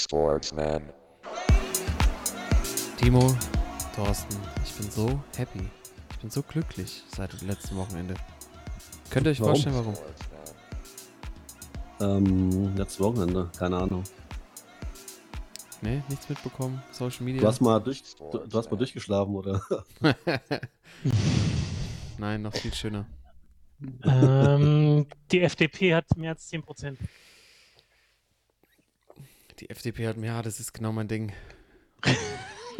Sportsman. Timo, Thorsten, ich bin so happy. Ich bin so glücklich seit dem letzten Wochenende. Könnt ihr euch Warum? vorstellen, warum? Ähm, letztes Wochenende, keine Ahnung. Nee, nichts mitbekommen? Social Media? Du hast mal, durch, du, du hast mal durchgeschlafen, oder? Nein, noch viel schöner. ähm, die FDP hat mehr als 10 Prozent. Die FDP hat mir, ja, das ist genau mein Ding.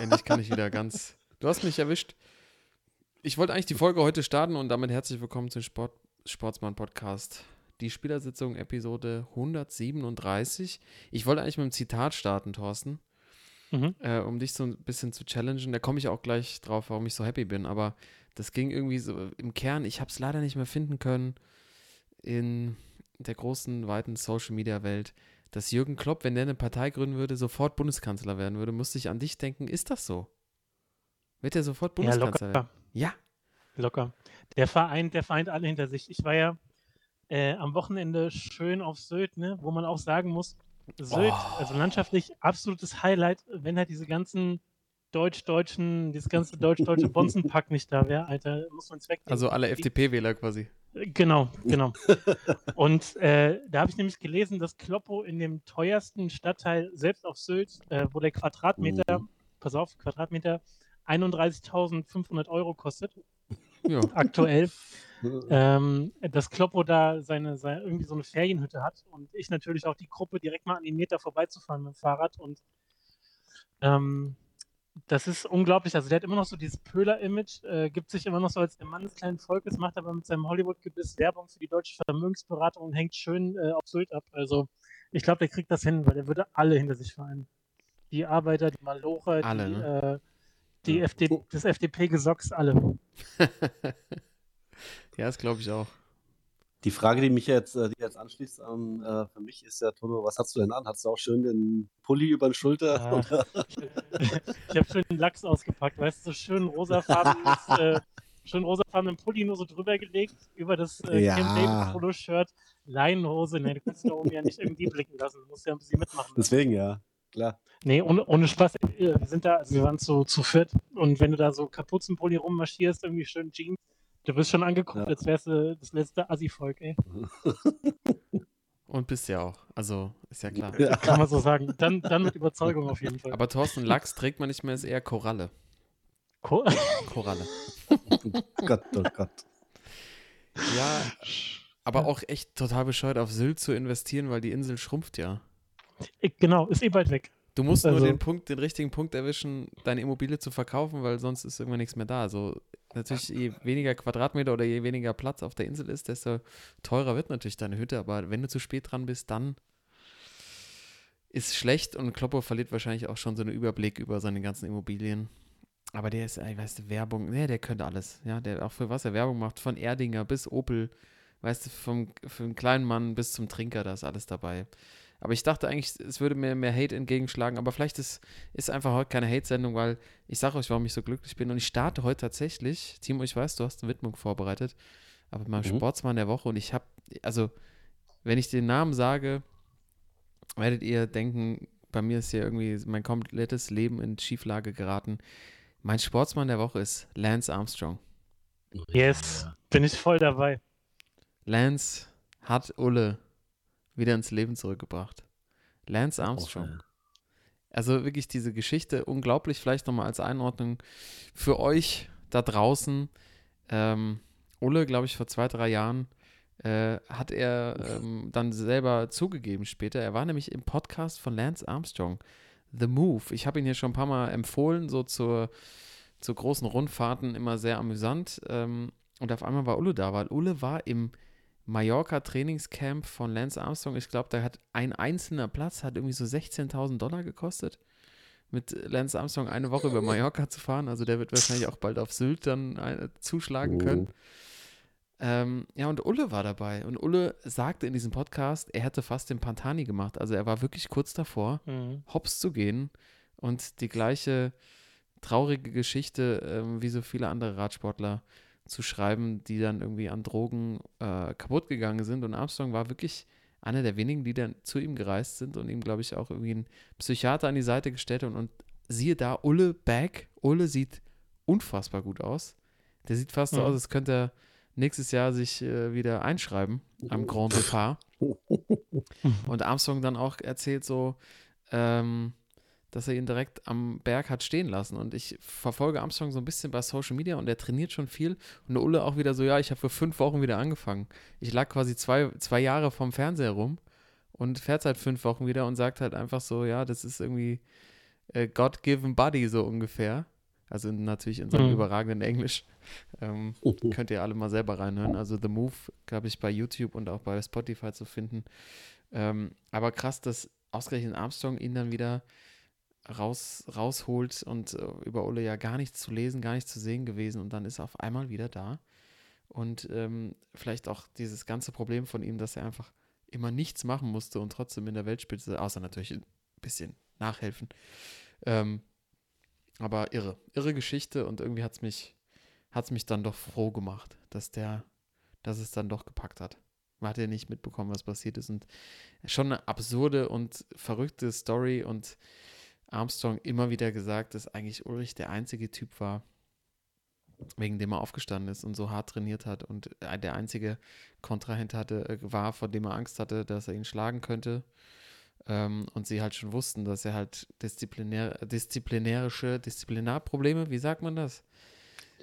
Endlich kann ich wieder ganz. Du hast mich erwischt. Ich wollte eigentlich die Folge heute starten und damit herzlich willkommen zum Sport, Sportsmann Podcast. Die Spielersitzung Episode 137. Ich wollte eigentlich mit einem Zitat starten, Thorsten, Mhm. äh, um dich so ein bisschen zu challengen. Da komme ich auch gleich drauf, warum ich so happy bin. Aber das ging irgendwie so im Kern. Ich habe es leider nicht mehr finden können in der großen, weiten Social Media Welt dass Jürgen Klopp, wenn der eine Partei gründen würde, sofort Bundeskanzler werden würde, musste ich an dich denken. Ist das so? Wird er sofort Ja, Bundeskanzler werden? locker. Ja. Locker. Der Verein, der vereint alle hinter sich. Ich war ja äh, am Wochenende schön auf Sylt, ne, wo man auch sagen muss, Sylt, Oh. also landschaftlich absolutes Highlight, wenn halt diese ganzen deutsch-deutschen, dieses ganze deutsch-deutsche Bonzenpack nicht da wäre, Alter, muss man es wegnehmen. Also alle FDP-Wähler quasi. Genau, genau. Und äh, da habe ich nämlich gelesen, dass Kloppo in dem teuersten Stadtteil, selbst auf Sylt, äh, wo der Quadratmeter, Mhm. pass auf, Quadratmeter 31.500 Euro kostet, Ja. aktuell, ähm, dass Kloppo da seine, seine, irgendwie so eine Ferienhütte hat und ich natürlich auch die Gruppe direkt mal an den Meter vorbeizufahren mit dem Fahrrad und ähm, das ist unglaublich. Also der hat immer noch so dieses Pöhler-Image, äh, gibt sich immer noch so als der Mann des kleinen Volkes, macht aber mit seinem Hollywood-Gebiss Werbung für die deutsche Vermögensberatung und hängt schön äh, auf Sylt ab. Also ich glaube, der kriegt das hin, weil der würde alle hinter sich vereinen. Die Arbeiter, die Malocher, Alle, die, ne? äh, die Ja. FD, das FDP-Gesocks, alle. ja, das glaube ich auch. Die Frage, die mich jetzt, äh, die jetzt anschließt an, äh, für mich ist ja, Tono, was hast du denn an? Hast du auch schön den Pulli über den Schulter? Ah. Ich habe schön den Lachs ausgepackt, weißt du, so schön rosafarbenes, äh, schön rosafarbenen Pulli nur so drüber gelegt, über das äh, Ja. Camp David Polo-Shirt, Leinenhose, ne, du kannst da oben ja nicht irgendwie blicken lassen, du musst ja ein bisschen mitmachen. Deswegen, ja, klar. Nee, ohne, ohne Spaß, äh, wir sind da, also wir waren zu, zu viert und wenn du da so Kapuzenpulli rummarschierst, irgendwie schön Jeans, du wirst schon angeguckt, Ja. als wärst du das letzte Assi-Volk, ey. Und bist ja auch. Also, ist ja klar. Ja. Kann man so sagen. Dann, dann mit Überzeugung auf jeden Fall. Aber Thorsten, Lachs trägt man nicht mehr, ist eher Koralle. Co Koralle. Gott, oh Gott. Ja, aber auch echt total bescheuert, auf Sylt zu investieren, weil die Insel schrumpft ja. Genau, ist eh bald weg. Du musst Also- nur den Punkt, den richtigen Punkt erwischen, deine Immobilie zu verkaufen, weil sonst ist irgendwann nichts mehr da. Also natürlich, je weniger Quadratmeter oder je weniger Platz auf der Insel ist, desto teurer wird natürlich deine Hütte. Aber wenn du zu spät dran bist, dann ist schlecht und Kloppo verliert wahrscheinlich auch schon so einen Überblick über seine ganzen Immobilien. Aber der ist, weißt du, Werbung, ne, der könnte alles. Ja, der auch für was er Werbung macht, von Erdinger bis Opel, weißt du, vom, vom kleinen Mann bis zum Trinker, da ist alles dabei. Aber ich dachte eigentlich, es würde mir mehr Hate entgegenschlagen, aber vielleicht ist, ist einfach heute keine Hate-Sendung, weil ich sage euch, warum ich so glücklich bin. Und ich starte heute tatsächlich, Timo, ich weiß, du hast eine Widmung vorbereitet, aber mein Mhm. Sportsmann der Woche und ich habe, also, wenn ich den Namen sage, werdet ihr denken, bei mir ist hier irgendwie mein komplettes Leben in Schieflage geraten. Mein Sportsmann der Woche ist Lance Armstrong. Yes, bin ich voll dabei. Lance hat Ulle wieder ins Leben zurückgebracht. Lance Armstrong. Also wirklich diese Geschichte, unglaublich, vielleicht nochmal als Einordnung für euch da draußen. Ähm, Ulle, glaube ich, vor zwei, drei Jahren äh, hat er ähm, dann selber zugegeben später. Er war nämlich im Podcast von Lance Armstrong, The Move. Ich habe ihn hier schon ein paar Mal empfohlen, so zur, zu großen Rundfahrten, immer sehr amüsant. Ähm, und auf einmal war Ulle da, weil Ulle war im Mallorca-Trainingscamp von Lance Armstrong. Ich glaube, da hat ein einzelner Platz hat irgendwie so 16.000 Dollar gekostet. Mit Lance Armstrong eine Woche über Mallorca zu fahren. Also der wird wahrscheinlich auch bald auf Sylt dann äh, zuschlagen können. Ähm, ja, und Ulle war dabei. Und Ulle sagte in diesem Podcast, er hätte fast den Pantani gemacht. Also er war wirklich kurz davor, Mhm. hops zu gehen und die gleiche traurige Geschichte ähm, wie so viele andere Radsportler zu schreiben, die dann irgendwie an Drogen äh, kaputt gegangen sind. Und Armstrong war wirklich einer der wenigen, die dann zu ihm gereist sind und ihm, glaube ich, auch irgendwie einen Psychiater an die Seite gestellt haben. Und siehe da, Ulle back. Ulle sieht unfassbar gut aus. Der sieht fast so Mhm. aus, als könnte er nächstes Jahr sich äh, wieder einschreiben am Grand Depart. Und Armstrong dann auch erzählt so, ähm, dass er ihn direkt am Berg hat stehen lassen. Und ich verfolge Armstrong so ein bisschen bei Social Media und er trainiert schon viel. Und der Ulle auch wieder so, ja, ich habe vor fünf Wochen wieder angefangen. Ich lag quasi zwei, zwei Jahre vom Fernseher rum und fährt seit fünf Wochen wieder und sagt halt einfach so, ja, das ist irgendwie äh, God-given Body so ungefähr. Also natürlich in seinem Mhm. überragenden Englisch. Ähm, Könnt ihr alle mal selber reinhören. Also The Move, glaube ich, bei YouTube und auch bei Spotify zu finden. Ähm, aber krass, dass ausgerechnet Armstrong ihn dann wieder raus, rausholt und äh, über Ulle ja gar nichts zu lesen, gar nichts zu sehen gewesen und dann ist er auf einmal wieder da. Und ähm, vielleicht auch dieses ganze Problem von ihm, dass er einfach immer nichts machen musste und trotzdem in der Weltspitze, außer natürlich ein bisschen nachhelfen. Ähm, aber irre, irre Geschichte und irgendwie hat es mich, hat's mich dann doch froh gemacht, dass der, dass es dann doch gepackt hat. Man hat ja nicht mitbekommen, was passiert ist und schon eine absurde und verrückte Story und Armstrong immer wieder gesagt, dass eigentlich Ulrich der einzige Typ war, wegen dem er aufgestanden ist und so hart trainiert hat und äh, der einzige Kontrahent hatte, äh, war, vor dem er Angst hatte, dass er ihn schlagen könnte. Ähm, und sie halt schon wussten, dass er halt disziplinär, disziplinärische, Disziplinarprobleme, wie sagt man das?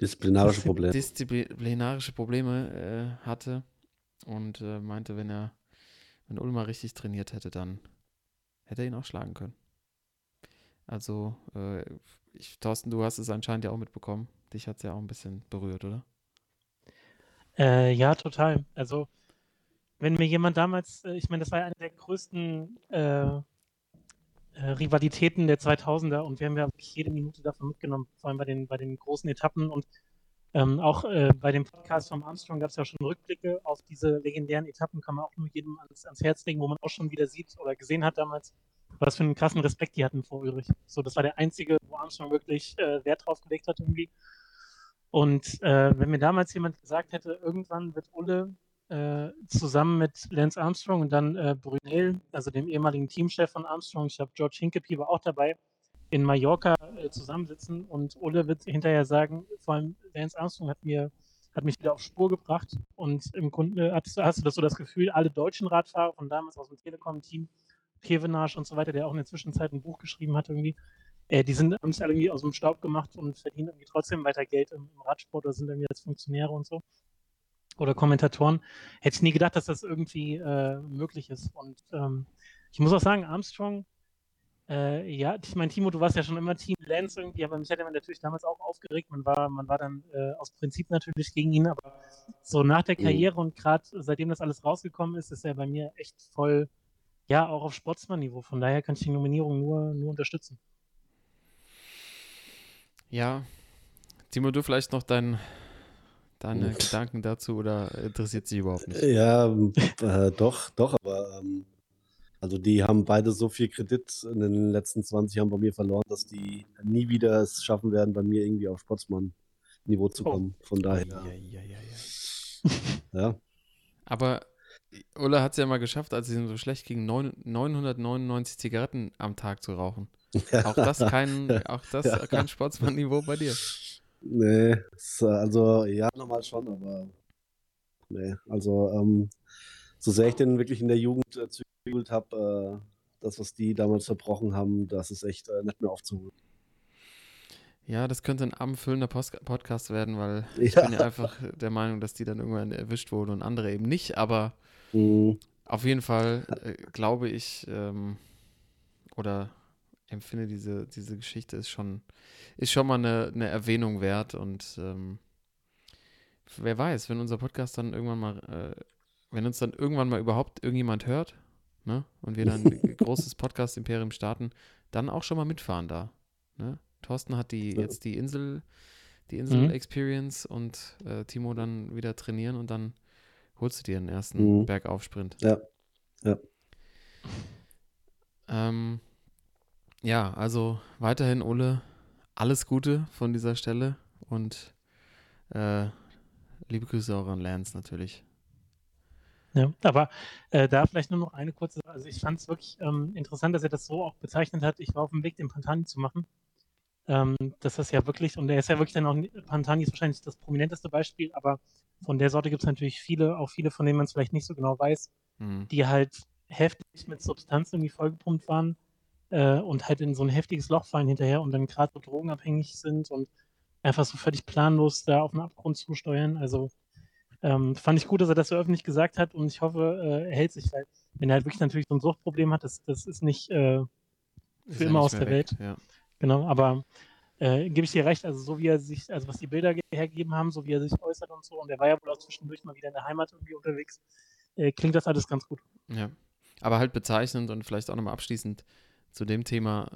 Disziplinarische Probleme. Disziplinarische Probleme äh, hatte und äh, meinte, wenn er, wenn Ulmer richtig trainiert hätte, dann hätte er ihn auch schlagen können. Also, äh, ich, Thorsten, du hast es anscheinend ja auch mitbekommen. Dich hat es ja auch ein bisschen berührt, oder? Äh, ja, total. Also, wenn mir jemand damals, äh, ich meine, das war ja eine der größten äh, äh, Rivalitäten der 2000er und wir haben ja wirklich jede Minute davon mitgenommen, vor allem bei den, bei den großen Etappen und ähm, auch äh, bei dem Podcast vom Armstrong gab es ja schon Rückblicke auf diese legendären Etappen, kann man auch nur jedem ans, ans Herz legen, wo man auch schon wieder sieht oder gesehen hat damals, was für einen krassen Respekt die hatten vor Ulrich. So, das war der einzige, wo Armstrong wirklich äh, Wert drauf gelegt hat irgendwie. Und äh, wenn mir damals jemand gesagt hätte, irgendwann wird Ulle äh, zusammen mit Lance Armstrong und dann äh, Brunel, also dem ehemaligen Teamchef von Armstrong, ich glaube George Hinkepie war auch dabei, in Mallorca äh, zusammensitzen und Ulle wird hinterher sagen, vor allem Lance Armstrong hat mir hat mich wieder auf Spur gebracht und im Grunde hast, hast du das so das Gefühl, alle deutschen Radfahrer von damals aus dem Telekom-Team, Kevenage und so weiter, der auch in der Zwischenzeit ein Buch geschrieben hat irgendwie, äh, die sind haben es alle irgendwie aus dem Staub gemacht und verdienen irgendwie trotzdem weiter Geld im, im Radsport oder sind irgendwie als Funktionäre und so oder Kommentatoren. Hätte ich nie gedacht, dass das irgendwie äh, möglich ist. Und ähm, ich muss auch sagen, Armstrong, äh, ja, ich meine, Timo, du warst ja schon immer Team Lance irgendwie, aber mich hätte man natürlich damals auch aufgeregt. Man war, man war dann äh, aus Prinzip natürlich gegen ihn, aber so nach der Mhm. Karriere und gerade seitdem das alles rausgekommen ist, ist er bei mir echt voll, ja, auch auf Sportsmann-Niveau. Von daher kann ich die Nominierung nur, nur unterstützen. Ja. Timo, du vielleicht noch dein, deine Gedanken dazu oder interessiert sie überhaupt nicht? Ja, äh, doch, doch, aber ähm, also die haben beide so viel Kredit in den letzten 20 Jahren bei mir verloren, dass die nie wieder es schaffen werden, bei mir irgendwie auf Sportsmann-Niveau zu Oh. kommen. Von daher, Eieieiei. ja. Aber Ulla hat es ja mal geschafft, als es ihm so schlecht ging, neun- 999 Zigaretten am Tag zu rauchen. Auch das kein, auch das Ja. kein Sportsmann-Niveau bei dir. Nee, also ja, nochmal schon, aber nee, also ähm, so sehr ich den wirklich in der Jugend äh, zügelt habe, äh, das, was die damals verbrochen haben, das ist echt äh, nicht mehr aufzuholen. Ja, das könnte ein abendfüllender Post Podcast werden, weil ich bin ja einfach der Meinung, dass die dann irgendwann erwischt wurden und andere eben nicht. Aber Mhm. auf jeden Fall äh, glaube ich ähm, oder empfinde diese, diese Geschichte ist schon, ist schon mal eine, eine Erwähnung wert. Und ähm, wer weiß, wenn unser Podcast dann irgendwann mal, äh, wenn uns dann irgendwann mal überhaupt irgendjemand hört, ne, und wir dann ein großes Podcast-Imperium starten, dann auch schon mal mitfahren da. Ne? Thorsten hat die jetzt die Insel, die Mhm. Insel-Experience und äh, Timo dann wieder trainieren und dann holst du dir den ersten Mhm. Bergaufsprint. Ja, Ähm, ja, also weiterhin, Ole, alles Gute von dieser Stelle und äh, liebe Grüße auch an Lance natürlich. Ja, aber äh, da vielleicht nur noch eine kurze, also ich fand es wirklich ähm, interessant, dass er das so auch bezeichnet hat. Ich war auf dem Weg, den Pantani zu machen. Ähm, das ist ja wirklich, und er ist ja wirklich dann auch, Pantani ist wahrscheinlich das prominenteste Beispiel, aber von der Sorte gibt es natürlich viele, auch viele, von denen man es vielleicht nicht so genau weiß, mhm. die halt heftig mit Substanz irgendwie vollgepumpt waren äh, und halt in so ein heftiges Loch fallen hinterher und dann gerade so drogenabhängig sind und einfach so völlig planlos da auf den Abgrund zusteuern. Also ähm, fand ich gut, dass er das so öffentlich gesagt hat und ich hoffe, äh, er hält sich, weil wenn er halt wirklich natürlich so ein Suchtproblem hat, das, das ist nicht äh, für ist immer aus der weg, Welt. Ja. Genau, aber äh, gebe ich dir recht, also so wie er sich, also was die Bilder hergegeben haben, so wie er sich äußert und so, und er war ja wohl auch zwischendurch mal wieder in der Heimat irgendwie unterwegs, äh, klingt das alles ganz gut. Ja, aber halt bezeichnend und vielleicht auch nochmal abschließend zu dem Thema,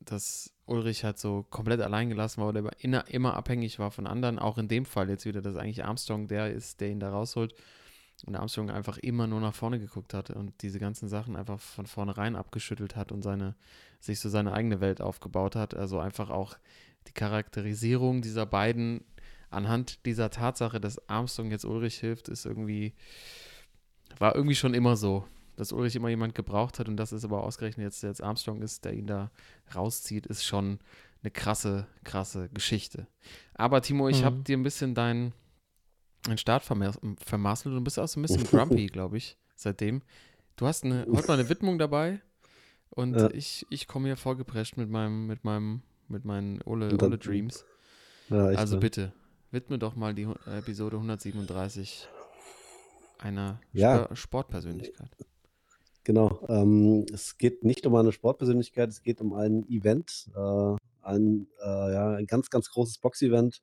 dass Ulrich halt so komplett allein gelassen war oder immer, immer abhängig war von anderen. Auch in dem Fall jetzt wieder, dass eigentlich Armstrong der ist, der ihn da rausholt. Und Armstrong einfach immer nur nach vorne geguckt hat und diese ganzen Sachen einfach von vornherein abgeschüttelt hat und seine, sich so seine eigene Welt aufgebaut hat. Also einfach auch die Charakterisierung dieser beiden anhand dieser Tatsache, dass Armstrong jetzt Ulrich hilft, ist irgendwie, war irgendwie schon immer so dass Ulrich immer jemand gebraucht hat und dass es aber ausgerechnet jetzt, jetzt Armstrong ist, der ihn da rauszieht, ist schon eine krasse, krasse Geschichte. Aber Timo, ich mhm. habe dir ein bisschen deinen dein Start vermasselt und du bist auch so ein bisschen grumpy, glaube ich, seitdem. Du hast eine, heute mal eine Widmung dabei und ja. ich, ich komme hier vorgeprescht mit meinem, mit meinem, mit meinen Ole, Ole Dreams. Ja, also bitte, widme doch mal die Episode 137 einer ja. Sportpersönlichkeit. Genau. Ähm, es geht nicht um eine Sportpersönlichkeit, es geht um ein Event, äh, ein, äh, ja, ein ganz, ganz großes Box-Event.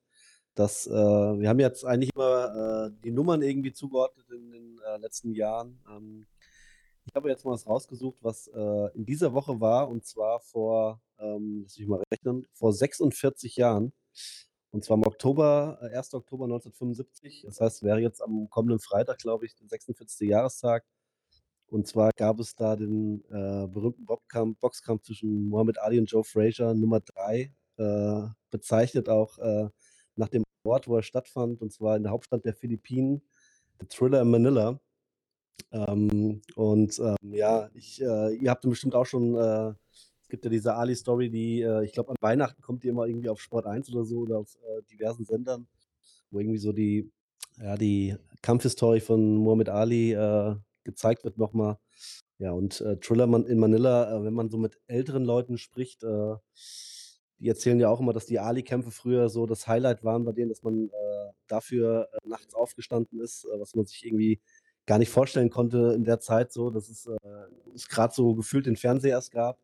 Das, äh, wir haben jetzt eigentlich immer äh, die Nummern irgendwie zugeordnet in den äh, letzten Jahren. Ähm, ich habe jetzt mal was rausgesucht, was äh, in dieser Woche war, und zwar vor, ähm, lass mich mal rechnen, vor 46 Jahren. Und zwar im Oktober, 1. Oktober 1975. Das heißt, wäre jetzt am kommenden Freitag, glaube ich, der 46. Jahrestag und zwar gab es da den äh, berühmten Boxkampf, Boxkampf zwischen Muhammad Ali und Joe Frazier, Nummer 3, äh, bezeichnet auch äh, nach dem Ort, wo er stattfand, und zwar in der Hauptstadt der Philippinen, The Thriller in Manila. Ähm, und ähm, ja, ich, äh, ihr habt bestimmt auch schon, äh, es gibt ja diese Ali-Story, die, äh, ich glaube, an Weihnachten kommt die immer irgendwie auf Sport 1 oder so oder auf diversen Sendern, wo irgendwie so die, ja, die Kampfhistorie von Muhammad Ali gezeigt wird nochmal. Ja, und äh, Thriller in Manila, äh, wenn man so mit älteren Leuten spricht, äh, die erzählen ja auch immer, dass die Ali-Kämpfe früher so das Highlight waren bei denen, dass man äh, dafür äh, nachts aufgestanden ist, äh, was man sich irgendwie gar nicht vorstellen konnte in der Zeit so, dass es, es gerade so gefühlt den Fernseher erst gab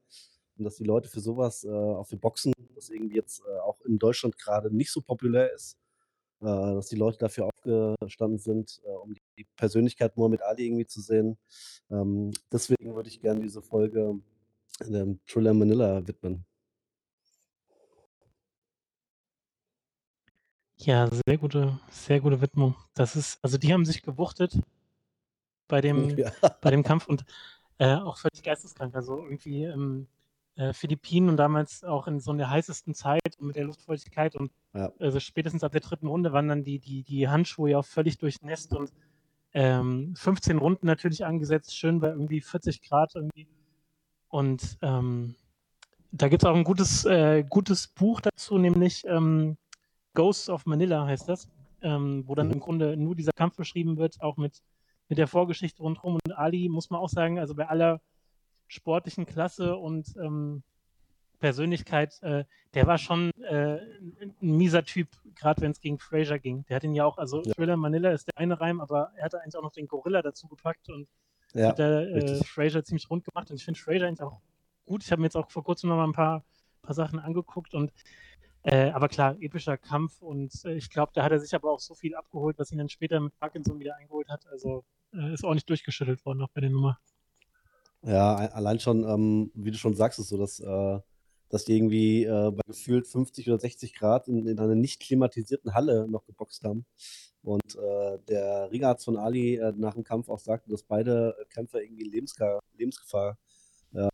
und dass die Leute für sowas, auch für Boxen, das irgendwie jetzt auch in Deutschland gerade nicht so populär ist, äh, dass die Leute dafür aufgestanden sind, äh, um die Persönlichkeit Muhammad Ali irgendwie zu sehen. Ähm, deswegen würde ich gerne diese Folge ähm, Thriller Manila widmen. Ja, sehr gute, sehr gute Widmung. Das ist, also die haben sich gewuchtet bei dem, ja. bei dem Kampf und äh, auch völlig geisteskrank. Also irgendwie ähm, äh, Philippinen und damals auch in so der heißesten Zeit mit der Luftfeuchtigkeit und ja. also spätestens ab der dritten Runde waren dann die, die, die Handschuhe ja auch völlig durchnässt und ähm, 15 Runden natürlich angesetzt, schön bei irgendwie 40 Grad irgendwie. Und ähm, da gibt es auch ein gutes, äh, gutes Buch dazu, nämlich ähm, Ghosts of Manila heißt das, ähm, wo dann mhm. im Grunde nur dieser Kampf beschrieben wird, auch mit, mit der Vorgeschichte rundherum. Und Ali, muss man auch sagen, also bei aller sportlichen Klasse und ähm, Persönlichkeit, äh, der war schon äh, ein, mieser Typ, gerade wenn es gegen Fraser ging. Der hat ihn ja auch, also ja. Thriller Manila ist der eine Reim, aber er hatte eigentlich auch noch den Gorilla dazu gepackt und ja, hat der äh, Fraser ziemlich rund gemacht. Und ich finde Fraser eigentlich auch gut. Ich habe mir jetzt auch vor kurzem noch mal ein paar, paar Sachen angeguckt und äh, aber klar, epischer Kampf und äh, ich glaube, da hat er sich aber auch so viel abgeholt, was ihn dann später mit Parkinson wieder eingeholt hat. Also äh, ist auch nicht durchgeschüttelt worden noch bei der Nummer. Ja, allein schon, ähm, wie du schon sagst, ist so, dass, äh, dass die irgendwie äh, bei gefühlt 50 oder 60 Grad in, in einer nicht klimatisierten Halle noch geboxt haben. Und äh, der Ringarzt von Ali äh, nach dem Kampf auch sagte, dass beide Kämpfer irgendwie Lebensgefahr, Lebensgefahr äh,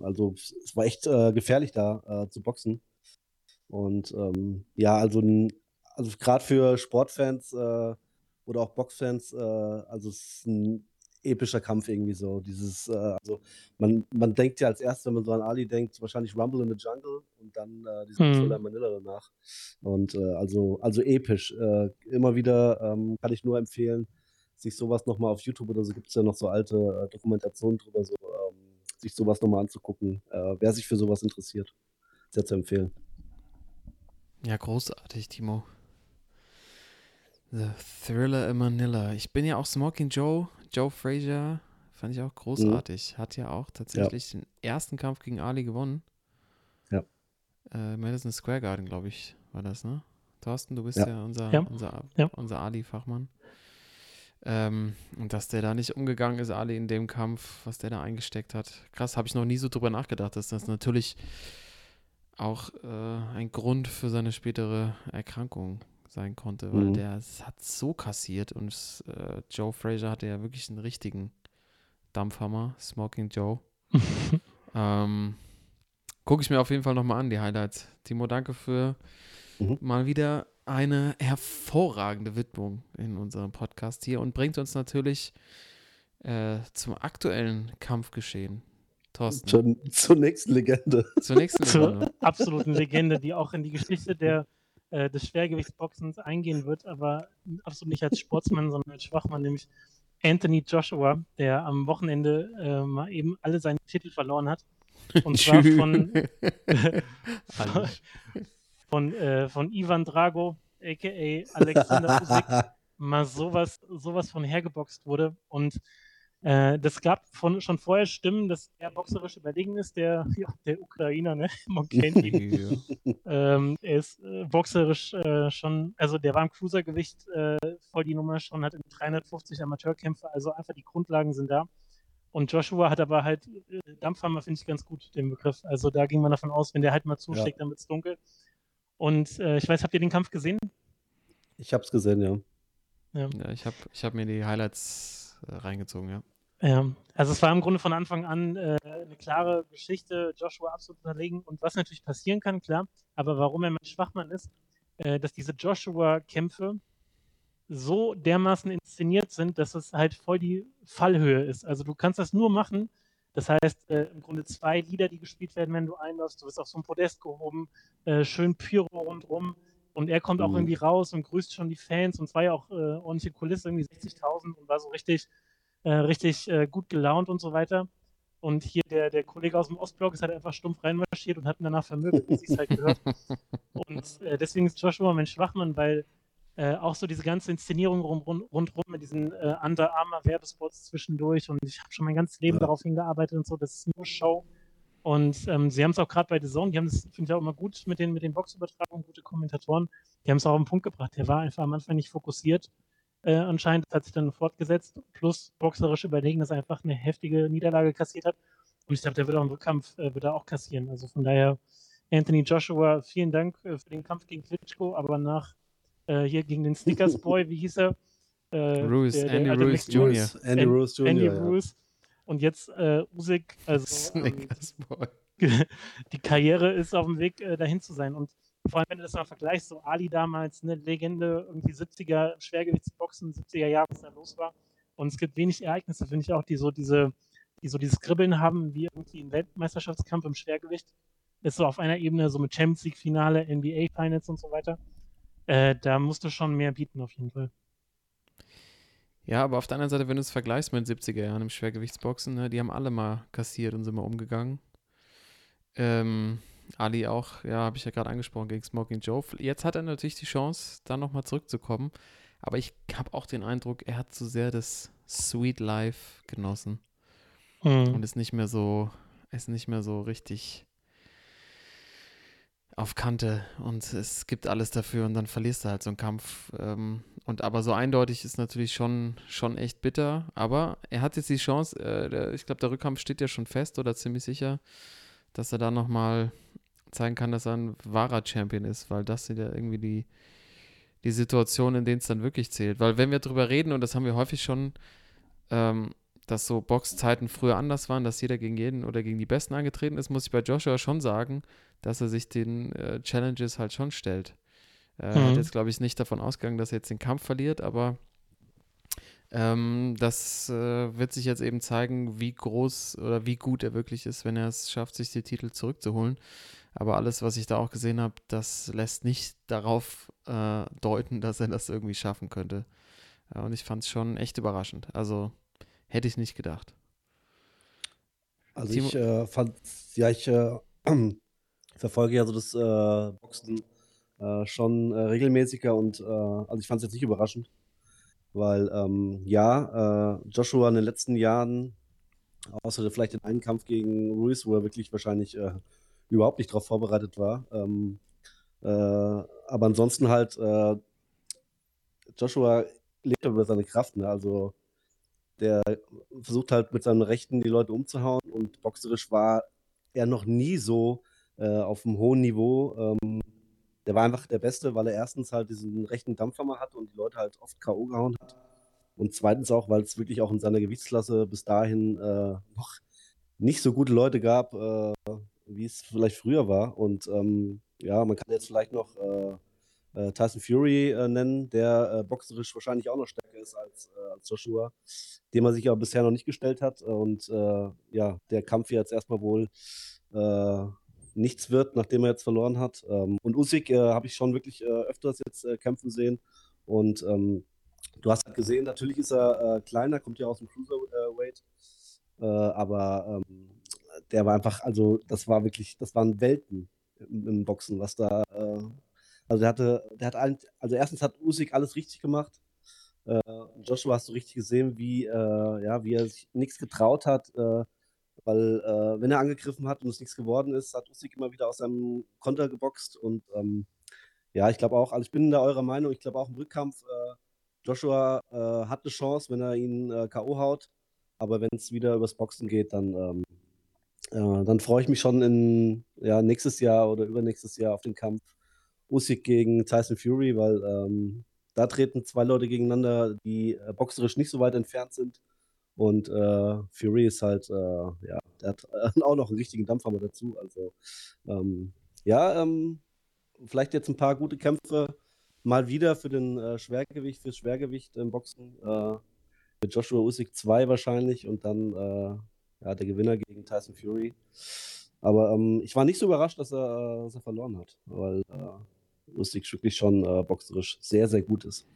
also es war echt äh, gefährlich da zu boxen. Und ähm, ja, also, also gerade für Sportfans oder auch Boxfans, äh, also es ist ein epischer Kampf irgendwie so. Dieses, äh, also man, man denkt ja als erstes, wenn man so an Ali denkt, wahrscheinlich Rumble in the Jungle und dann äh, diesen Mhm. Thriller Manila danach. Und äh, also, also episch. Äh, immer wieder ähm, kann ich nur empfehlen, sich sowas nochmal auf YouTube oder so gibt es ja noch so alte äh, Dokumentationen drüber, so ähm, sich sowas nochmal anzugucken. Äh, wer sich für sowas interessiert, sehr zu empfehlen. Ja, großartig, Timo. The Thriller in Manila. Ich bin ja auch Smoking Joe, Joe Frazier, fand ich auch großartig. Hat ja auch tatsächlich den ersten Kampf gegen Ali gewonnen. Ja. Äh, Madison Square Garden, glaube ich, war das, ne? Thorsten, du bist Ja. ja, unser, Ja. unser, Ja. unser Ali-Fachmann. Ähm, und dass der da nicht umgegangen ist, Ali, in dem Kampf, was der da eingesteckt hat. Krass, habe ich noch nie so drüber nachgedacht, dass das natürlich auch äh, ein Grund für seine spätere Erkrankung sein konnte, weil Mhm. der es hat so kassiert und es, äh, Joe Frazier hatte ja wirklich einen richtigen Dampfhammer, Smoking Joe. ähm, Gucke ich mir auf jeden Fall nochmal an, die Highlights. Timo, danke für Mhm. mal wieder eine hervorragende Widmung in unserem Podcast hier und bringt uns natürlich äh, zum aktuellen Kampfgeschehen. Thorsten, Zur, zur nächsten Legende. zur nächsten zur Runde. absoluten Legende, die auch in die Geschichte der, äh, des Schwergewichtsboxens eingehen wird, aber absolut nicht als Sportsmann, sondern als Schwachmann, nämlich Anthony Joshua, der am Wochenende äh, mal eben alle seine Titel verloren hat. Und zwar von, Alles. von, äh, von Ivan Drago, a.k.a. Alexander Usyk, mal sowas, sowas von hergeboxt wurde. Und äh, das gab von, schon vorher Stimmen, dass er boxerisch überlegen ist, der, ja, der Ukrainer, ne? Man kennt ihn. Ja. ähm, er ist äh, boxerisch äh, schon, also der war im Cruisergewicht äh, voll die Nummer schon, hat irgendwie 350 Amateurkämpfe, also einfach die Grundlagen sind da. Und Joshua hat aber halt, äh, Dampfhammer finde ich ganz gut, den Begriff. Also da ging man davon aus, wenn der halt mal zuschlägt, dann wird es dunkel. Und äh, ich weiß, habt ihr den Kampf gesehen? Ich hab's gesehen, ja. Ja. Ja, ich habe ich hab mir die Highlights äh, reingezogen, ja. Ja, also es war im Grunde von Anfang an äh, eine klare Geschichte, Joshua absolut unterlegen. Und was natürlich passieren kann, klar, aber warum er mein Schwachmann ist, äh, dass diese Joshua-Kämpfe so dermaßen inszeniert sind, dass es halt voll die Fallhöhe ist. Also du kannst das nur machen, das heißt äh, im Grunde zwei Lieder, die gespielt werden, wenn du einläufst, du wirst auf so ein Podest gehoben, äh, schön Pyro rundrum. Und er kommt auch Mhm. irgendwie raus und grüßt schon die Fans. Und es war ja auch äh, ordentliche Kulisse, irgendwie 60.000 und war so richtig äh, richtig äh, gut gelaunt und so weiter. Und hier der, der Kollege aus dem Ostblock ist halt einfach stumpf reinmarschiert und hat ihn danach vermöbelt, wie sie es halt gehört. Und äh, deswegen ist Joshua mein Schwachmann, weil äh, auch so diese ganze Inszenierung rum, rund, rundrum mit diesen äh, Under Armour Werbespots zwischendurch und ich habe schon mein ganzes Leben Ja. darauf hingearbeitet und so, das ist nur Show. Und ähm, sie haben es auch gerade bei The Zone, die haben das, finde ich auch immer gut mit den, mit den Boxübertragungen, gute Kommentatoren, die haben es auch auf den Punkt gebracht. Der war einfach am Anfang nicht fokussiert äh, anscheinend, das hat sich dann fortgesetzt, plus boxerisch überlegen, dass er einfach eine heftige Niederlage kassiert hat. Und ich glaube, der wird auch im Rückkampf äh, wird er auch kassieren. Also von daher, Anthony Joshua, vielen Dank äh, für den Kampf gegen Klitschko, aber nach äh, hier gegen den Snickers Boy, wie hieß er? Äh, Ruiz, Andy alte Ruiz Mixed- Jr. Ruiz, Andy An- Rose Jr. Andy ja. Ruiz. Und jetzt äh, Usyk, also ähm, Snickers Boy. die Karriere ist auf dem Weg, äh, dahin zu sein. Und vor allem, wenn du das mal vergleichst, so Ali damals, eine Legende, irgendwie 70er Schwergewichtsboxen, 70er Jahre, was da los war. Und es gibt wenig Ereignisse, finde ich auch, die so diese, die so dieses Kribbeln haben, wie irgendwie ein Weltmeisterschaftskampf im Schwergewicht. Ist so auf einer Ebene, so mit Champions League Finale, NBA Finals und so weiter. Äh, da musst du schon mehr bieten, auf jeden Fall. Ja, aber auf der anderen Seite, wenn du es vergleichst mit den 70er Jahren im Schwergewichtsboxen, ne, die haben alle mal kassiert und sind mal umgegangen. Ähm, Ali auch, ja, habe ich ja gerade angesprochen, gegen Smoking Joe. Jetzt hat er natürlich die Chance, da nochmal zurückzukommen. Aber ich habe auch den Eindruck, er hat zu sehr das Sweet Life genossen Mhm. und ist nicht mehr so, ist nicht mehr so richtig auf Kante und es gibt alles dafür und dann verlierst du halt so einen Kampf. Ähm, und aber so eindeutig ist natürlich schon, schon echt bitter. Aber er hat jetzt die Chance, äh, der, ich glaube, der Rückkampf steht ja schon fest oder ziemlich sicher, dass er da nochmal zeigen kann, dass er ein wahrer Champion ist, weil das sind ja irgendwie die, die Situation, in denen es dann wirklich zählt. Weil wenn wir drüber reden, und das haben wir häufig schon, ähm, dass so Boxzeiten früher anders waren, dass jeder gegen jeden oder gegen die Besten angetreten ist, muss ich bei Joshua schon sagen, dass er sich den äh, Challenges halt schon stellt. Äh, Er Mhm. hat jetzt, glaube ich, nicht davon ausgegangen, dass er jetzt den Kampf verliert, aber Ähm, das äh, wird sich jetzt eben zeigen, wie groß oder wie gut er wirklich ist, wenn er es schafft, sich die Titel zurückzuholen. Aber alles, was ich da auch gesehen habe, das lässt nicht darauf äh, deuten, dass er das irgendwie schaffen könnte. Ja, und ich fand es schon echt überraschend. Also hätte ich nicht gedacht. Also Timo ich äh, fand, ja, ich äh, verfolge ja so das äh, Boxen äh, schon äh, regelmäßiger und also ich fand es jetzt nicht überraschend. Weil, ähm, ja, Joshua in den letzten Jahren, außer vielleicht den einen Kampf gegen Ruiz, wo er wirklich wahrscheinlich äh, überhaupt nicht darauf vorbereitet war. Ähm, äh, aber ansonsten halt, äh, Joshua lebt über seine Kraft. Ne? Also der versucht halt mit seinen Rechten die Leute umzuhauen und boxerisch war er noch nie so äh, auf einem hohen Niveau. Ähm, der war einfach der Beste, weil er erstens halt diesen rechten Dampfhammer hat und die Leute halt oft K.O. gehauen hat. Und zweitens auch, weil es wirklich auch in seiner Gewichtsklasse bis dahin äh, noch nicht so gute Leute gab, äh, wie es vielleicht früher war. Und ähm, ja, man kann jetzt vielleicht noch äh, äh Tyson Fury äh, nennen, der äh, boxerisch wahrscheinlich auch noch stärker ist als, als Joshua, dem er sich aber bisher noch nicht gestellt hat. Und ja, der Kampf jetzt erstmal wohl nichts wird, nachdem er jetzt verloren hat. Ähm, und Usyk äh, habe ich schon wirklich äh, öfters jetzt äh, kämpfen sehen. Und ähm, du hast halt gesehen, natürlich ist er äh, kleiner, kommt ja aus dem Cruiserweight. Äh, aber ähm, der war einfach, also das war wirklich, das waren Welten im, im Boxen, was da, äh, also der hatte, der hat ein, also erstens hat Usyk alles richtig gemacht. Joshua hast du richtig gesehen, wie, ja, wie er sich nichts getraut hat, weil, äh, wenn er angegriffen hat und es nichts geworden ist, hat Usyk immer wieder aus seinem Konter geboxt. Und ähm, ja, ich glaube auch, also ich bin da eurer Meinung, ich glaube auch im Rückkampf, äh, Joshua äh, hat eine Chance, wenn er ihn äh, K.O. haut. Aber wenn es wieder übers Boxen geht, dann, ähm, äh, dann freue ich mich schon in ja, nächstes Jahr oder übernächstes Jahr auf den Kampf Usyk gegen Tyson Fury, weil ähm, da treten zwei Leute gegeneinander, die äh, boxerisch nicht so weit entfernt sind. Und äh, Fury ist halt, äh, ja, der hat äh, auch noch einen richtigen Dampfhammer dazu. Also, ähm, ja, ähm, vielleicht jetzt ein paar gute Kämpfe mal wieder für den äh, Schwergewicht, fürs Schwergewicht im Boxen. Äh, mit Joshua Usyk 2 wahrscheinlich und dann ja, der Gewinner gegen Tyson Fury. Aber ähm, ich war nicht so überrascht, dass er, dass er verloren hat, weil Usyk wirklich schon boxerisch sehr, sehr gut ist.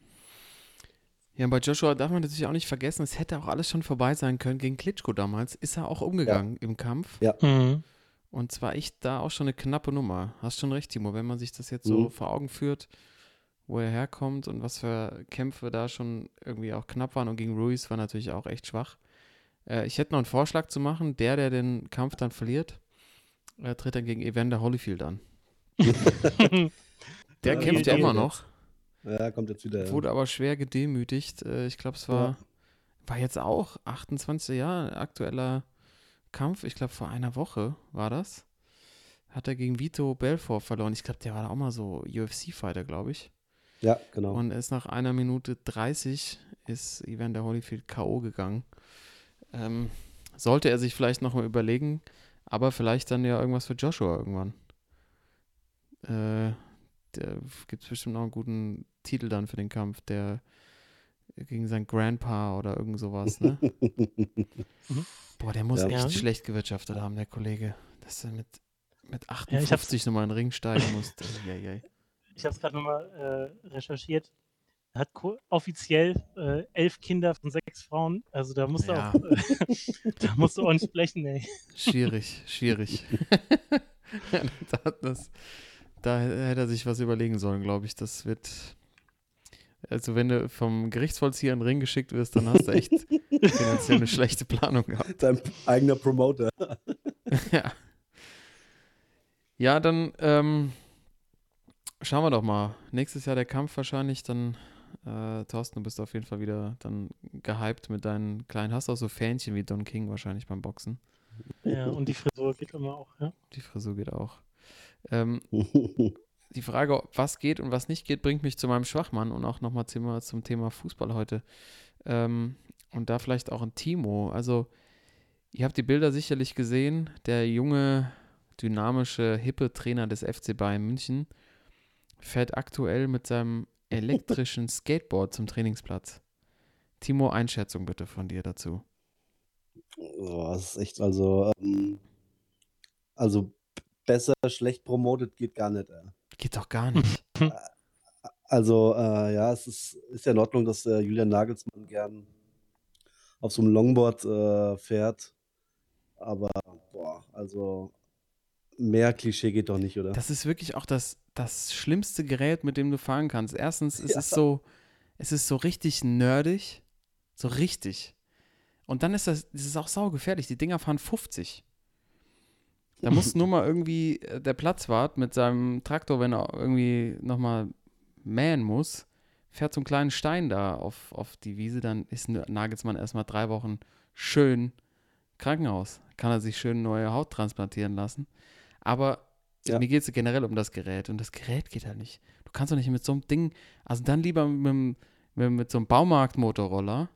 Ja, bei Joshua darf man natürlich auch nicht vergessen, es hätte auch alles schon vorbei sein können. Gegen Klitschko damals ist er auch umgegangen ja. im Kampf. Ja. Mhm. Und zwar echt da auch schon eine knappe Nummer. Hast schon recht, Timo, wenn man sich das jetzt so mhm. vor Augen führt, wo er herkommt und was für Kämpfe da schon irgendwie auch knapp waren. Und gegen Ruiz war natürlich auch echt schwach. Äh, ich hätte noch einen Vorschlag zu machen. Der, der den Kampf dann verliert, äh, tritt dann gegen Evander Holyfield an. der ja, kämpft ja immer noch. Ja, kommt jetzt wieder. Wurde aber schwer gedemütigt. Äh, ich glaube, es war, ja. war jetzt auch 28 Jahre aktueller Kampf. Ich glaube, vor einer Woche war das. Hat er gegen Vito Belfort verloren. Ich glaube, der war da auch mal so UFC-Fighter, glaube ich. Ja, genau. Und ist nach einer Minute 30 ist Evander Holyfield K.O. gegangen. Ähm, sollte er sich vielleicht noch mal überlegen, aber vielleicht dann ja irgendwas für Joshua irgendwann. Äh, da gibt es bestimmt noch einen guten Titel dann für den Kampf, der gegen sein Grandpa oder irgend sowas, ne? Mhm. Boah, der muss ja. echt schlecht gewirtschaftet haben, der Kollege. Dass er mit, mit 58 ja, nochmal in den Ring steigen musste. ich habe es gerade nochmal äh, recherchiert. Er hat offiziell äh, elf Kinder von sechs Frauen. Also da musst du ja. auch, äh, da musst du ordentlich blechen, ey. Schwierig, schwierig. das, da hätte er sich was überlegen sollen, glaube ich. Das wird. Also, wenn du vom Gerichtsvollzieher in den Ring geschickt wirst, dann hast du echt finanziell eine schlechte Planung gehabt. Dein eigener Promoter. ja. Ja, dann ähm, schauen wir doch mal. Nächstes Jahr der Kampf wahrscheinlich. Dann, äh, Thorsten, du bist auf jeden Fall wieder dann gehypt mit deinen kleinen. Hast auch so Fähnchen wie Don King wahrscheinlich beim Boxen. Ja, und die Frisur geht immer auch, ja. Die Frisur geht auch. Ähm, die Frage, was geht und was nicht geht, bringt mich zu meinem Schwachmann und auch nochmal zum, zum Thema Fußball heute. Ähm, und da vielleicht auch ein Timo. Also, ihr habt die Bilder sicherlich gesehen. Der junge, dynamische, hippe Trainer des FC Bayern München fährt aktuell mit seinem elektrischen Skateboard zum Trainingsplatz. Timo, Einschätzung bitte von dir dazu. Oh, das ist echt, also, ähm, also besser schlecht promotet geht gar nicht. Ey. Geht doch gar nicht. Also, äh, ja, es ist, ist ja in Ordnung, dass äh, Julian Nagelsmann gern auf so einem Longboard äh, fährt. Aber, boah, also mehr Klischee geht doch nicht, oder? Das ist wirklich auch das, das schlimmste Gerät, mit dem du fahren kannst. Erstens ist ja. es so, es ist so richtig nerdig. So richtig. Und dann ist das, das ist auch saugefährlich. Die Dinger fahren 50. Da muss nur mal irgendwie äh, der Platzwart mit seinem Traktor, wenn er irgendwie nochmal mähen muss, fährt so einen kleinen Stein da auf, auf die Wiese, dann ist Nagelsmann erstmal drei Wochen schön Krankenhaus. Kann er sich schön neue Haut transplantieren lassen. Aber ja. mir geht es generell um das Gerät und das Gerät geht halt nicht. Du kannst doch nicht mit so einem Ding, also dann lieber mit, mit, mit so einem Baumarkt-Motorroller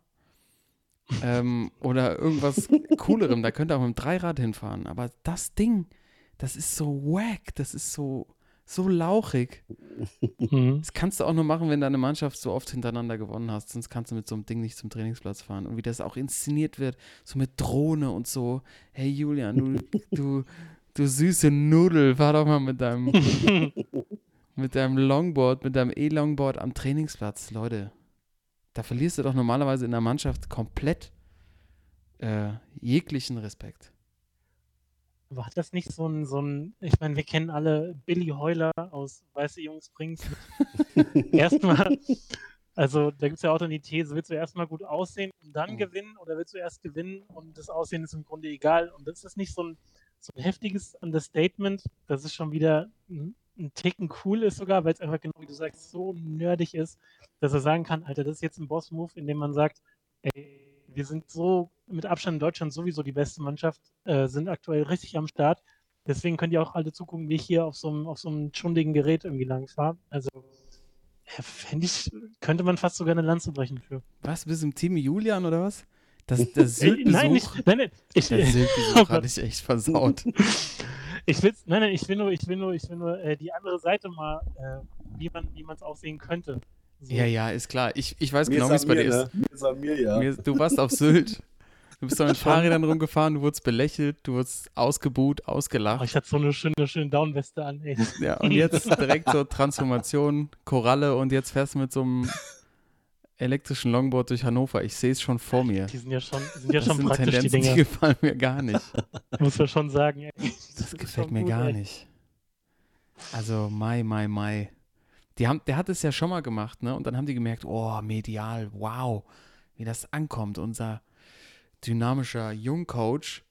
ähm, oder irgendwas Coolerem. Da könnt ihr auch mit dem Dreirad hinfahren. Aber das Ding, das ist so wack, das ist so, so lauchig. Mhm. Das kannst du auch nur machen, wenn deine Mannschaft so oft hintereinander gewonnen hast. Sonst kannst du mit so einem Ding nicht zum Trainingsplatz fahren. Und wie das auch inszeniert wird, so mit Drohne und so. Hey Julian, du, du, du süße Nudel, fahr doch mal mit deinem, mit deinem Longboard, mit deinem E-Longboard am Trainingsplatz. Leute, da verlierst du doch normalerweise in der Mannschaft komplett äh, jeglichen Respekt. Aber hat das nicht so ein, so ein, ich meine, wir kennen alle Billy Heuler aus Weiße Jungs Springs. erstmal, also da gibt es ja auch dann die These, willst du erstmal gut aussehen und dann mhm. gewinnen oder willst du erst gewinnen und das Aussehen ist im Grunde egal? Und das ist nicht so ein, so ein heftiges Understatement, das ist schon wieder ein, Ticken cool ist sogar, weil es einfach genau wie du sagst, so nerdig ist, dass er sagen kann, Alter, das ist jetzt ein Boss-Move, in dem man sagt, ey, wir sind so mit Abstand in Deutschland sowieso die beste Mannschaft, äh, sind aktuell richtig am Start. Deswegen könnt ihr auch alle zugucken, wie ich hier auf so einem, auf so einem schundigen Gerät irgendwie lang fahre. Also, ja, ich, könnte man fast sogar eine Lanze brechen für. Was, bist du im Team Julian oder was? Das, das Syltbesuch, nein, nicht, nein, nein, ich, der Syltbesuch oh hatte ich echt versaut. ich will, nein, nein, ich will nur, ich will nur, ich will nur äh, die andere Seite mal, äh, wie man, wie man es auch sehen könnte. So. Ja, ja, ist klar. Ich, ich weiß genau, wie es bei dir ne? ist. Mir ist mir, ja. Mir, du warst auf Sylt. Du bist da mit Fahrrädern rumgefahren, du wurdest belächelt, du wurdest ausgebuht, ausgelacht. Oh, ich hatte so eine schöne, schöne Downweste an, ey. Ja, und jetzt direkt so Transformation, Koralle und jetzt fährst du mit so einem elektrischen Longboard durch Hannover. Ich sehe es schon vor mir. Die sind ja schon, sind ja das schon sind praktisch, Tendenzen, die Dinger. Die gefallen mir gar nicht. Muss man schon sagen, ey. Das, das gefällt mir gut, gar ey. nicht. Also, Mai, Mai, Mai. Die haben, der hat es ja schon mal gemacht, ne? Und dann haben die gemerkt, oh, medial, wow, wie das ankommt, unser dynamischer Jungcoach.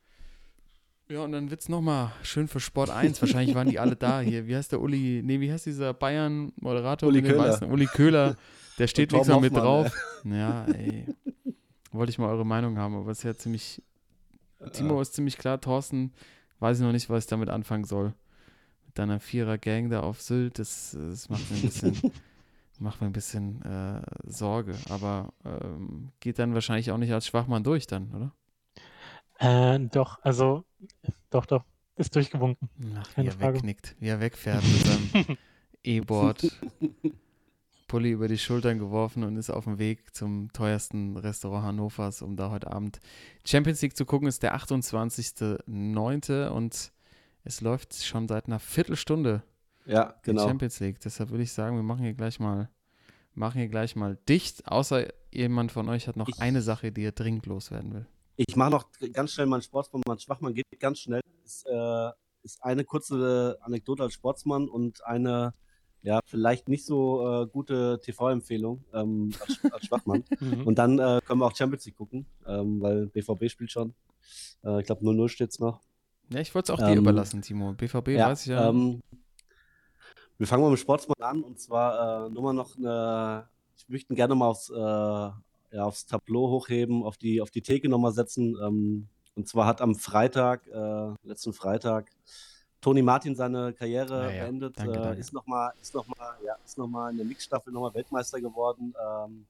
Ja, und dann wird es nochmal schön für Sport 1. Wahrscheinlich waren die alle da hier. Wie heißt der Uli? Nee, wie heißt dieser Bayern-Moderator? Uli Köhler. Uli Köhler. Der steht wenigstens mit drauf. Ey. Ja, ey. Wollte ich mal eure Meinung haben, aber es ist ja ziemlich. Timo ist ziemlich klar. Thorsten, weiß ich noch nicht, was ich damit anfangen soll deiner Vierer-Gang da auf Sylt, das, das macht mir ein bisschen, macht mir ein bisschen äh, Sorge. Aber ähm, geht dann wahrscheinlich auch nicht als Schwachmann durch dann, oder? Äh, doch, also doch, doch, ist durchgewunken. Ach, wie er Frage. wegknickt, wie er wegfährt mit seinem E-Board. Pulli über die Schultern geworfen und ist auf dem Weg zum teuersten Restaurant Hannovers, um da heute Abend Champions League zu gucken. Ist der 28.09. und es läuft schon seit einer Viertelstunde. Ja, genau. Die Champions League. Deshalb würde ich sagen, wir machen hier gleich mal, machen hier gleich mal dicht. Außer jemand von euch hat noch ich, eine Sache, die er dringend loswerden will. Ich mache noch ganz schnell meinen Sportsmann Schwachmann geht ganz schnell. Ist, äh, ist eine kurze Anekdote als Sportsmann und eine ja, vielleicht nicht so äh, gute TV-Empfehlung ähm, als, als Schwachmann. Mhm. und dann äh, können wir auch Champions League gucken, ähm, weil BVB spielt schon. Äh, ich glaube 0-0 steht es noch. Ja, ich wollte es auch dir ähm, überlassen, Timo. BVB ja, weiß ich ja. Ähm, wir fangen mal mit Sportsmann an und zwar äh, nur mal noch eine. Ich möchte gerne mal aufs, äh, ja, aufs Tableau hochheben, auf die, auf die Theke nochmal setzen. Ähm, und zwar hat am Freitag, äh, letzten Freitag, Toni Martin seine Karriere ja, ja. beendet, danke, äh, danke. ist nochmal noch ja, noch in der Mixstaffel nochmal Weltmeister geworden. Ähm,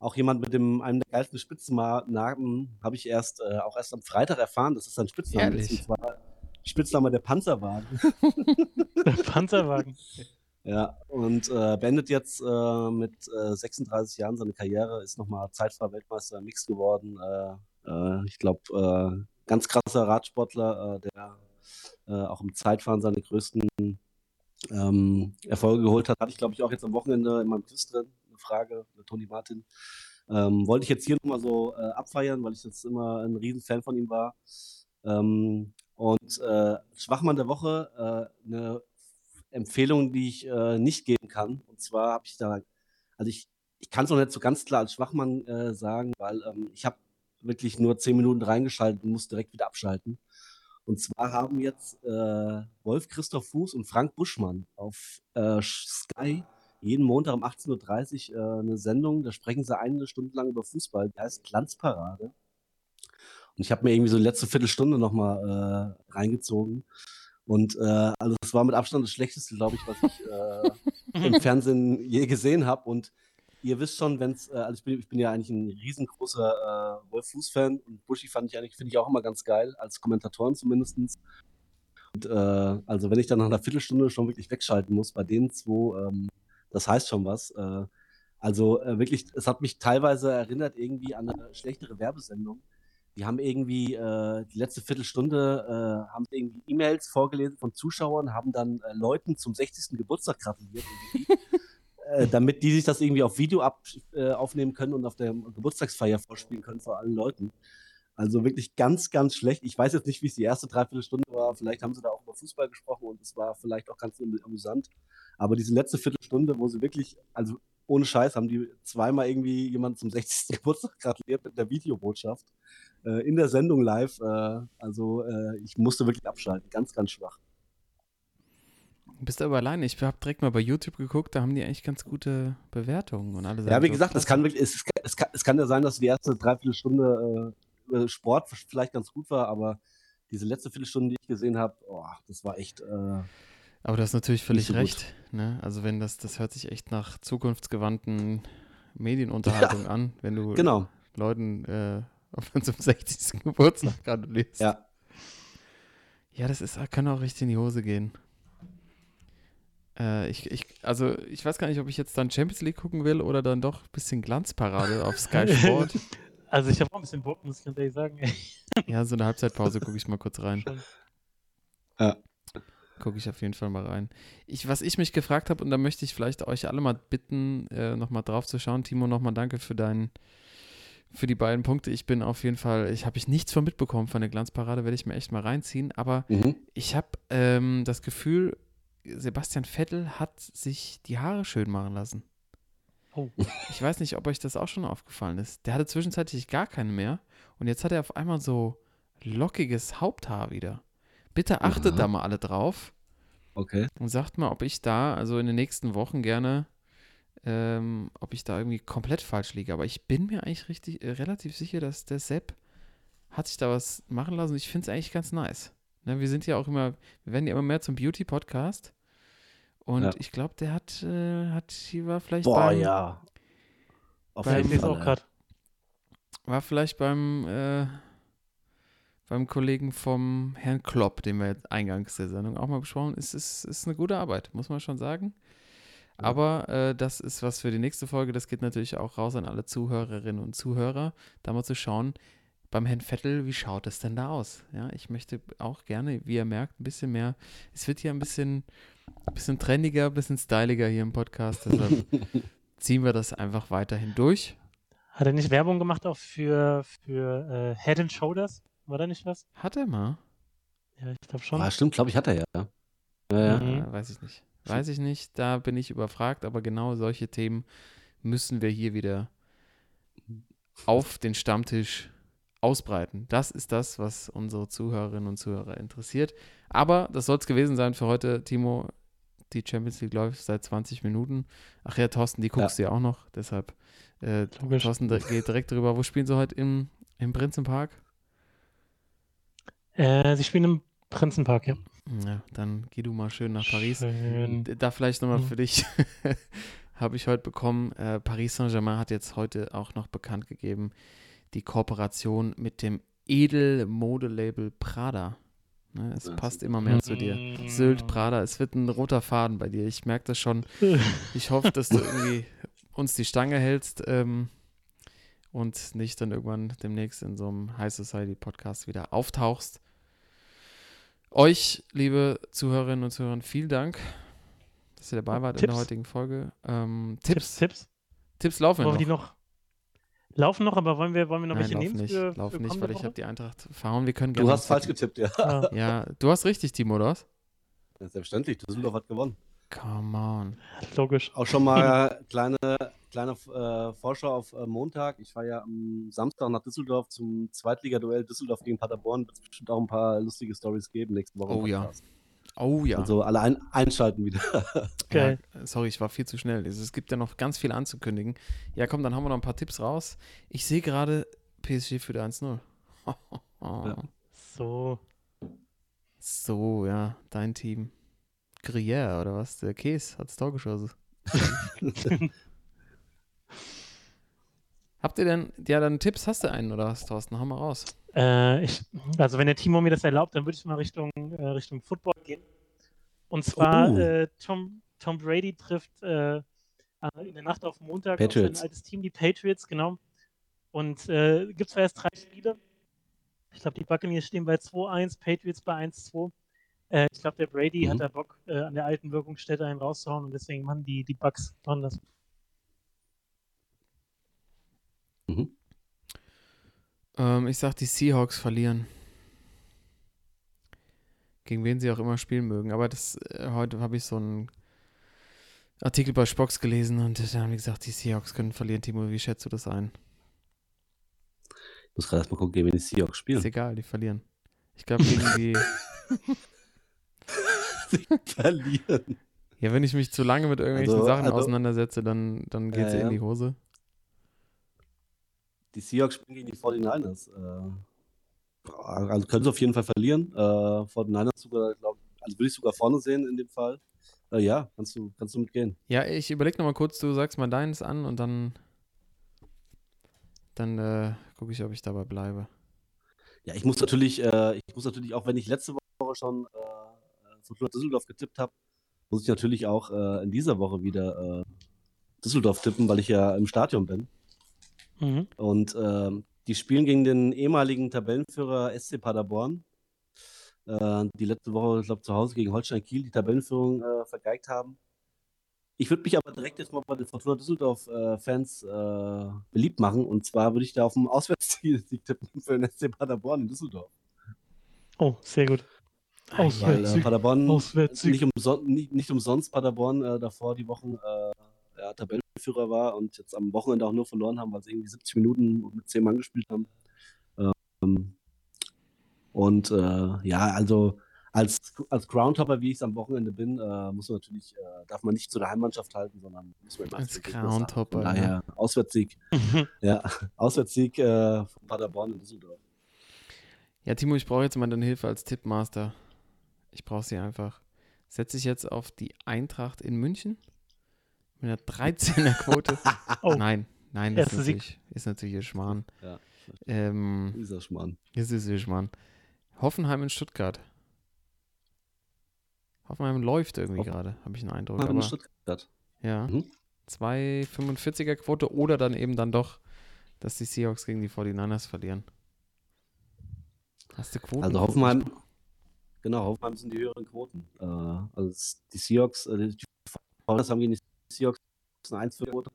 auch jemand mit dem einem der geilsten Spitznamen habe ich erst äh, auch erst am Freitag erfahren, dass es ein Spitzname ist. Und zwar Spitzname der Panzerwagen. der Panzerwagen. Ja, und äh, beendet jetzt äh, mit äh, 36 Jahren seine Karriere, ist nochmal Zeitfahr-Weltmeister im Mix geworden. Äh, äh, ich glaube, äh, ganz krasser Radsportler, der auch im Zeitfahren seine größten ähm, Erfolge geholt hat. Hatte ich, glaube ich, auch jetzt am Wochenende in meinem Quiz drin. Eine Frage, Toni Martin. Ähm, wollte ich jetzt hier nochmal so abfeiern, weil ich jetzt immer ein Riesenfan von ihm war. Ähm, und Schwachmann der Woche, eine Empfehlung, die ich äh, nicht geben kann. Und zwar habe ich da, also ich, ich kann es noch nicht so ganz klar als Schwachmann äh, sagen, weil ähm, ich habe wirklich nur zehn Minuten reingeschaltet und muss direkt wieder abschalten. Und zwar haben jetzt äh, Wolf Christoph Fuß und Frank Buschmann auf äh, Sky jeden Montag um 18.30 Uhr äh, eine Sendung. Da sprechen sie eine Stunde lang über Fußball. Die heißt Glanzparade. Und ich habe mir irgendwie so die letzte Viertelstunde nochmal äh, reingezogen. Und äh, also es war mit Abstand das Schlechteste, glaube ich, was ich äh, im Fernsehen je gesehen habe. Und ihr wisst schon, wenn es, äh, also ich bin, ich bin ja eigentlich ein riesengroßer äh, Wolf Fuß-Fan und Buschi fand ich eigentlich, finde ich auch immer ganz geil, als Kommentatoren zumindest. Und äh, also wenn ich dann nach einer Viertelstunde schon wirklich wegschalten muss, bei denen zwei, ähm, das heißt schon was. Äh, also äh, wirklich, es hat mich teilweise erinnert irgendwie an eine schlechtere Werbesendung die haben irgendwie äh, die letzte Viertelstunde äh, haben irgendwie E-Mails vorgelesen von Zuschauern, haben dann Leuten zum 60. Geburtstag gratuliert, äh, damit die sich das irgendwie auf Video ab, äh, aufnehmen können und auf der Geburtstagsfeier vorspielen können vor allen Leuten. Also wirklich ganz, ganz schlecht. Ich weiß jetzt nicht, wie es die erste Dreiviertelstunde war. Vielleicht haben sie da auch über Fußball gesprochen und es war vielleicht auch ganz amüsant. Aber diese letzte Viertelstunde, wo sie wirklich, also ohne Scheiß, haben die zweimal irgendwie jemand zum 60. Geburtstag gratuliert mit der Videobotschaft äh, in der Sendung live. Äh, also äh, ich musste wirklich abschalten. Ganz, ganz schwach. Bist du aber alleine? Ich habe direkt mal bei YouTube geguckt, da haben die eigentlich ganz gute Bewertungen und alle Ja, wie gesagt, es kann wirklich, es, es, kann, es kann ja sein, dass die erste Dreiviertelstunde äh, Sport vielleicht ganz gut war, aber diese letzte Viertelstunde, die ich gesehen habe, oh, das war echt. Äh, aber du hast natürlich völlig so recht. Ne? Also wenn das, das hört sich echt nach zukunftsgewandten Medienunterhaltung ja, an, wenn du genau. Leuten äh, auf unserem 60. Geburtstag gratulierst. Ja. Ja, das ist, kann auch richtig in die Hose gehen. Äh, ich, ich, also ich weiß gar nicht, ob ich jetzt dann Champions League gucken will oder dann doch ein bisschen Glanzparade auf Sky Sport. Also ich habe auch ein bisschen Bock, muss ich ganz ehrlich sagen. ja, so eine Halbzeitpause gucke ich mal kurz rein. Ja. Gucke ich auf jeden Fall mal rein. Ich, was ich mich gefragt habe, und da möchte ich vielleicht euch alle mal bitten, äh, nochmal drauf zu schauen. Timo, nochmal danke für deinen für die beiden Punkte. Ich bin auf jeden Fall, ich habe ich nichts von mitbekommen von der Glanzparade, werde ich mir echt mal reinziehen. Aber mhm. ich habe ähm, das Gefühl, Sebastian Vettel hat sich die Haare schön machen lassen. Oh. Ich weiß nicht, ob euch das auch schon aufgefallen ist. Der hatte zwischenzeitlich gar keine mehr und jetzt hat er auf einmal so lockiges Haupthaar wieder. Bitte achtet Aha. da mal alle drauf. Okay. Und sagt mal, ob ich da also in den nächsten Wochen gerne ähm, ob ich da irgendwie komplett falsch liege. Aber ich bin mir eigentlich richtig, äh, relativ sicher, dass der Sepp hat sich da was machen lassen. Ich finde es eigentlich ganz nice. Ne, wir sind ja auch immer, wir werden ja immer mehr zum Beauty-Podcast. Und ja. ich glaube, der hat, äh, hat, hier war vielleicht Boah, beim, ja. Auf beim, jeden Fall, auch grad, War vielleicht beim, äh, beim Kollegen vom Herrn Klopp, den wir jetzt eingangs der Sendung auch mal besprochen haben. ist, ist, ist eine gute Arbeit, muss man schon sagen. Aber äh, das ist was für die nächste Folge. Das geht natürlich auch raus an alle Zuhörerinnen und Zuhörer, da mal zu schauen, beim Herrn Vettel, wie schaut es denn da aus? Ja, ich möchte auch gerne, wie ihr merkt, ein bisschen mehr. Es wird hier ein bisschen, ein bisschen trendiger, ein bisschen styliger hier im Podcast. Deshalb ziehen wir das einfach weiterhin durch. Hat er nicht Werbung gemacht auch für, für äh, Head and Shoulders? War da nicht was? Hat er mal? Ja, ich glaube schon. Ah, stimmt, glaube ich, hat er ja. Ja, ja. Mhm. weiß ich nicht. Weiß ich nicht, da bin ich überfragt, aber genau solche Themen müssen wir hier wieder auf den Stammtisch ausbreiten. Das ist das, was unsere Zuhörerinnen und Zuhörer interessiert. Aber das soll es gewesen sein für heute, Timo. Die Champions League läuft seit 20 Minuten. Ach ja, Thorsten, die guckst ja. du ja auch noch. Deshalb, äh, Thorsten geht direkt drüber. Wo spielen sie heute? Im, im Prinzenpark? Äh, sie spielen im Prinzenpark, ja. Ja, dann geh du mal schön nach Paris. Schön. Da vielleicht nochmal mhm. für dich. Habe ich heute bekommen. Äh, Paris Saint-Germain hat jetzt heute auch noch bekannt gegeben, die Kooperation mit dem Edelmodelabel Prada. Ne, es Ja, passt immer mehr zu dir. Mm. Sylt, Prada, es wird ein roter Faden bei dir. Ich merke das schon. Ich hoffe, dass du irgendwie uns die Stange hältst ähm, und nicht dann irgendwann demnächst in so einem High Society Podcast wieder auftauchst. Euch, liebe Zuhörerinnen und Zuhörer, vielen Dank, dass ihr dabei wart in der Tipps? heutigen Folge. Ähm, Tipps, Tipps, Tipps. Tipps laufen Wollen noch. wir die noch laufen noch, aber wollen wir, wollen wir noch Nein, welche lauf nehmen nicht, für, lauf für nicht, weil ich Woche? habe die Eintracht verhauen. Wir können Du hast falsch tippen. getippt, ja. Ja, du hast richtig, Timo, oder was? Ja, Selbstverständlich, Düsseldorf hat gewonnen. Come on. logisch. Auch schon mal kleine, kleine äh, Vorschau auf äh, Montag. Ich fahre ja am Samstag nach Düsseldorf zum Zweitligaduell Düsseldorf gegen Paderborn. Wird es bestimmt auch ein paar lustige Stories geben nächste Woche. im Oh ja. Podcast. Oh ja. Also alle ein einschalten wieder. Geil. Ja, sorry, ich war viel zu schnell. Es gibt ja noch ganz viel anzukündigen. Ja, komm, dann haben wir noch ein paar Tipps raus. Ich sehe gerade, PSG führt 1-0. Ja. So. So, ja, dein Team. Gruyère oder was? Der Käse hat das Tor geschossen. Habt ihr denn, ja, dann Tipps hast du einen oder was, Thorsten? Hau mal raus. Äh, ich, also wenn der Timo mir das erlaubt, dann würde ich mal Richtung, äh, Richtung Football gehen. Und zwar Oh. äh, Tom, Tom Brady trifft äh, in der Nacht auf Montag auf Patriots. sein altes Team, die Patriots, genau. Und äh, gibt zwar erst drei Spiele. Ich glaube, die Buccaneers stehen bei 2-1, Patriots bei 1-2. Äh, ich glaube, der Brady Mhm. hat da Bock, äh, an der alten Wirkungsstätte einen rauszuhauen und deswegen machen die, die Bucks machen das. Ähm, ich sag, die Seahawks verlieren. Gegen wen sie auch immer spielen mögen. Aber das, äh, heute habe ich so einen Artikel bei Spox gelesen und da haben die gesagt, die Seahawks können verlieren. Timo, wie schätzt du das ein? Ich muss gerade erstmal gucken, gegen wen die Seahawks Ist spielen. egal, die verlieren. Ich glaube, gegen die. Sie verlieren. Ja, wenn ich mich zu lange mit irgendwelchen Also- Sachen also- auseinandersetze, dann, dann geht Ja, sie in die Hose. Die Seahawks spielen gegen die 49ers. Äh, also können sie auf jeden Fall verlieren. Äh, 49ers sogar, glaub, also würde ich sogar vorne sehen in dem Fall. Äh, ja, kannst du, kannst du mitgehen. Ja, ich überlege nochmal kurz, du sagst mal deins an und dann, dann äh, gucke ich, ob ich dabei bleibe. Ja, ich muss natürlich, äh, ich muss natürlich auch, wenn ich letzte Woche schon äh, Fortuna Düsseldorf getippt habe, muss ich natürlich auch äh, in dieser Woche wieder äh, Düsseldorf tippen, weil ich ja im Stadion bin. Mhm. Und ähm, die spielen gegen den ehemaligen Tabellenführer SC Paderborn, äh, die letzte Woche, ich glaube, zu Hause gegen Holstein Kiel die Tabellenführung äh, vergeigt haben. Ich würde mich aber direkt jetzt mal bei den Fortuna Düsseldorf-Fans äh, beliebt machen. Und zwar würde ich da auf dem Auswärtssieg tippen für den SC Paderborn in Düsseldorf. Oh, sehr gut. Weil äh, Auswärtssieg. Paderborn Auswärtssieg. nicht, umson nicht, nicht umsonst Paderborn äh, davor die Wochen äh, ja, Tabellenführer war und jetzt am Wochenende auch nur verloren haben, weil sie irgendwie 70 Minuten mit 10 Mann gespielt haben. Ähm, und äh, ja, also als, als Groundhopper, wie ich es am Wochenende bin, äh, muss man natürlich, äh, darf man nicht zu der Heimmannschaft halten, sondern muss man Als. Groundhopper, Von daher Auswärtssieg, ja, Auswärtssieg äh, von Paderborn in Düsseldorf. Ja, Timo, ich brauche jetzt mal deine Hilfe als Tippmaster. Ich brauche sie einfach. Setze ich jetzt auf die Eintracht in München mit einer 13er Quote? Oh. Nein, nein, ist Erster Sieg. natürlich, ist natürlich ihr Schmarrn. Ja. Ähm, Dieser Schmarrn. ist es ihr Schmarrn. Hoffenheim in Stuttgart. Hoffenheim läuft irgendwie Hoffen- gerade, habe ich einen Eindruck. in Aber, Stuttgart. ja, Mhm. 2,45er Quote oder dann eben dann doch, dass die Seahawks gegen die 49ers verlieren. Hast du Quoten? Also Hoffenheim, genau, Hoffenheim sind die höheren Quoten. Äh, also die Seahawks, äh, die Founders haben gegen die Seahawks eine 1 Quote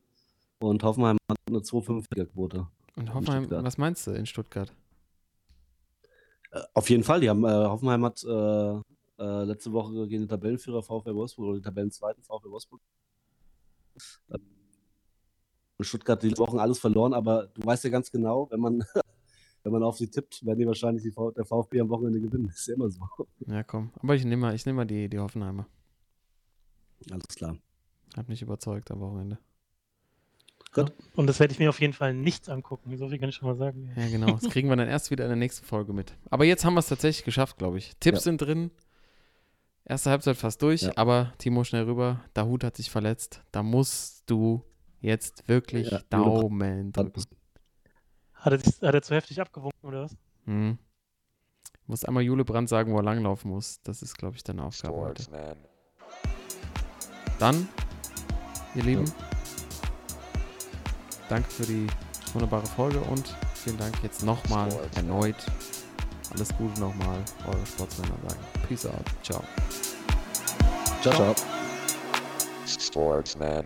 und Hoffenheim hat eine 2,5er Quote. Und Hoffenheim, was meinst du in Stuttgart? Äh, auf jeden Fall, die haben, äh, Hoffenheim hat äh, äh, letzte Woche gegen den Tabellenführer VfL Wolfsburg oder den Tabellenzweiten VfL Wolfsburg. Ähm, in Stuttgart die Wochen alles verloren, aber du weißt ja ganz genau, wenn man, wenn man auf sie tippt, werden die wahrscheinlich die v der VfB am Wochenende gewinnen. ist ja immer so. Ja, komm. Aber ich nehme mal, ich nehm mal die, die Hoffenheimer. Alles klar. Hat mich überzeugt am Wochenende. Und das werde ich mir auf jeden Fall nicht angucken. So viel kann ich schon mal sagen. Ja, genau. Das kriegen wir dann erst wieder in der nächsten Folge mit. Aber jetzt haben wir es tatsächlich geschafft, glaube ich. Tipps Ja. sind drin. Erste Halbzeit fast durch, Ja. aber Timo schnell rüber. Dahut hat sich verletzt. Da musst du jetzt wirklich Ja, Daumen drücken. Hat er, sich, hat er zu heftig abgewunken oder was? Hm. Muss einmal Jule Brandt sagen, wo er langlaufen muss. Das ist, glaube ich, deine Aufgabe heute. Dann, ihr Lieben, ja. danke für die wunderbare Folge und vielen Dank jetzt nochmal erneut. Alles Gute nochmal, eure Sportsmänner sagen. Peace out. Ciao. Ciao, ciao. Sportsman.